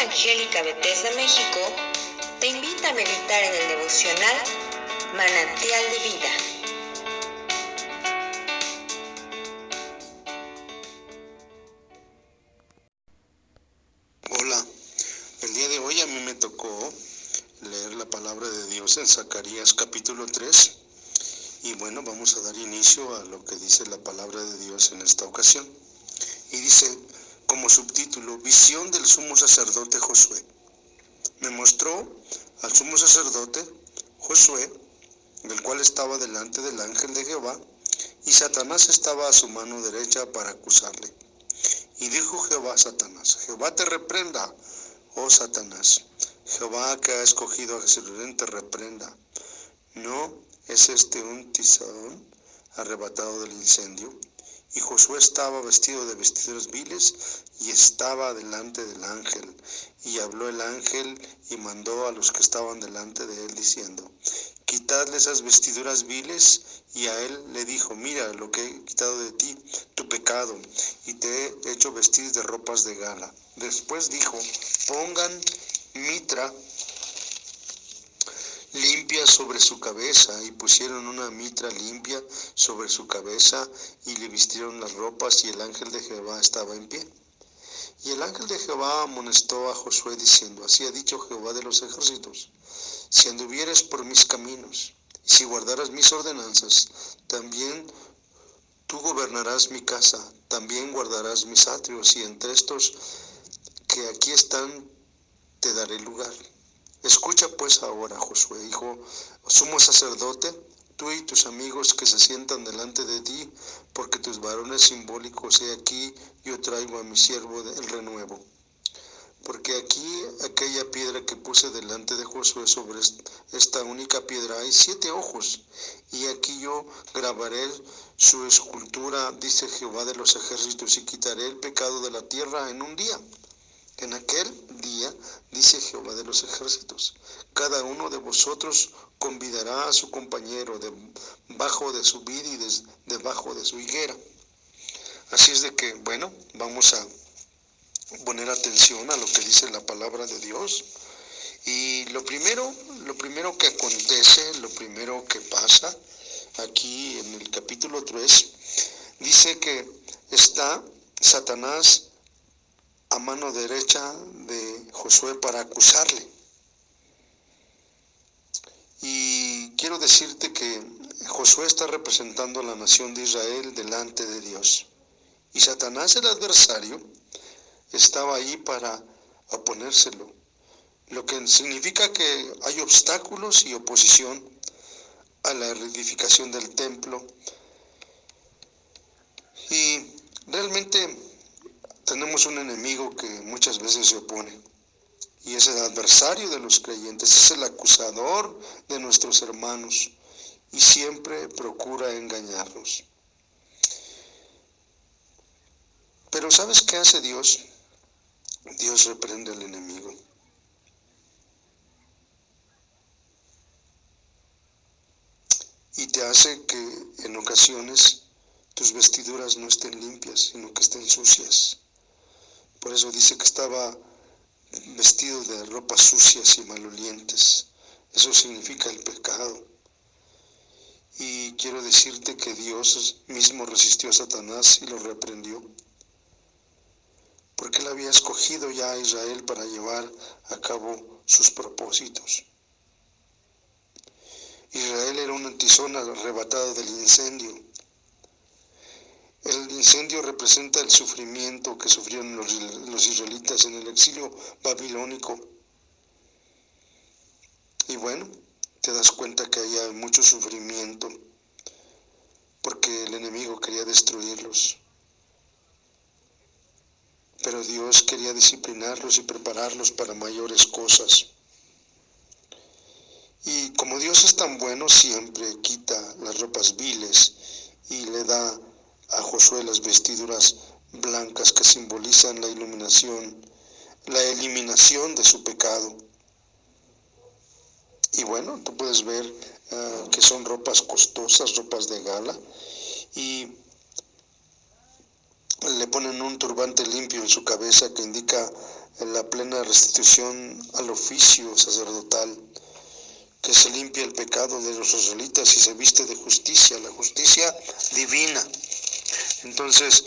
Evangélica Bethesda México te invita a meditar en el devocional Manantial de Vida. Hola, el día de hoy a mí me tocó leer la palabra de Dios en Zacarías capítulo 3 y bueno, vamos a dar inicio a lo que dice la palabra de Dios en esta ocasión. Y dice como subtítulo, Visión del sumo sacerdote Josué. Me mostró al sumo sacerdote Josué, el cual estaba delante del ángel de Jehová, y Satanás estaba a su mano derecha para acusarle. Y dijo Jehová a Satanás, Jehová te reprenda, oh Satanás. Jehová que ha escogido a Jerusalén te reprenda. ¿No es este un tizón arrebatado del incendio? Y Josué estaba vestido de vestiduras viles y estaba delante del ángel. Y habló el ángel y mandó a los que estaban delante de él diciendo, quitadle esas vestiduras viles. Y a él le dijo, mira lo que he quitado de ti, tu pecado, y te he hecho vestir de ropas de gala. Después dijo, pongan mitra limpia sobre su cabeza y pusieron una mitra limpia sobre su cabeza y le vistieron las ropas y el ángel de Jehová estaba en pie. Y el ángel de Jehová amonestó a Josué diciendo, así ha dicho Jehová de los ejércitos, si anduvieres por mis caminos y si guardaras mis ordenanzas, también tú gobernarás mi casa, también guardarás mis atrios y entre estos que aquí están te daré lugar. Escucha pues ahora, Josué, hijo, sumo sacerdote, tú y tus amigos que se sientan delante de ti, porque tus varones simbólicos he aquí, yo traigo a mi siervo el renuevo. Porque aquí aquella piedra que puse delante de Josué sobre esta única piedra hay siete ojos, y aquí yo grabaré su escultura, dice Jehová de los ejércitos, y quitaré el pecado de la tierra en un día. En aquel día, dice Jehová de los ejércitos, cada uno de vosotros convidará a su compañero debajo de su vid y debajo de su higuera. Así es de que, bueno, vamos a poner atención a lo que dice la palabra de Dios. Y lo primero, lo primero que acontece, lo primero que pasa aquí en el capítulo 3, dice que está Satanás a mano derecha de Josué para acusarle. Y quiero decirte que Josué está representando a la nación de Israel delante de Dios. Y Satanás, el adversario, estaba ahí para oponérselo. Lo que significa que hay obstáculos y oposición a la reedificación del templo. Y realmente un enemigo que muchas veces se opone y es el adversario de los creyentes, es el acusador de nuestros hermanos y siempre procura engañarnos. Pero ¿sabes qué hace Dios? Dios reprende al enemigo. Y te hace que en ocasiones tus vestiduras no estén limpias, sino que estén sucias. Por eso dice que estaba vestido de ropas sucias y malolientes. Eso significa el pecado. Y quiero decirte que Dios mismo resistió a Satanás y lo reprendió. Porque él había escogido ya a Israel para llevar a cabo sus propósitos. Israel era un antizón arrebatado del incendio el incendio representa el sufrimiento que sufrieron los, israelitas en el exilio babilónico. Y bueno, te das cuenta que hay mucho sufrimiento porque el enemigo quería destruirlos. Pero Dios quería disciplinarlos y prepararlos para mayores cosas. Y como Dios es tan bueno, siempre quita las ropas viles y le da a Josué las vestiduras blancas que simbolizan la iluminación, la eliminación de su pecado. Y bueno, tú puedes ver ah, que son ropas costosas, ropas de gala. Y le ponen un turbante limpio en su cabeza que indica la plena restitución al oficio sacerdotal, que se limpia el pecado de los israelitas y se viste de justicia, la justicia divina. Entonces,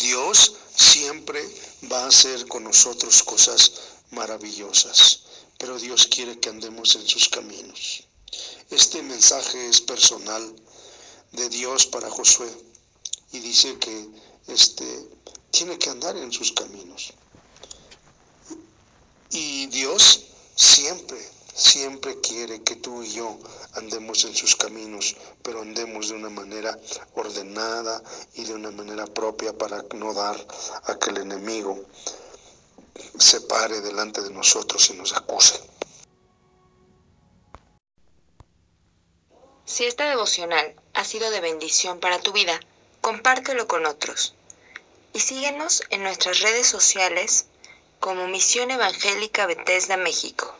Dios siempre va a hacer con nosotros cosas maravillosas, pero Dios quiere que andemos en sus caminos. Este mensaje es personal de Dios para Josué y dice que este tiene que andar en sus caminos. Y Dios siempre, siempre quiere que tú y yo andemos en sus caminos, pero andemos de una manera ordenada y de una manera propia para no dar a que el enemigo se pare delante de nosotros y nos acuse. Si esta devocional ha sido de bendición para tu vida, compártelo con otros. Y síguenos en nuestras redes sociales como Misión Evangélica Bethesda México.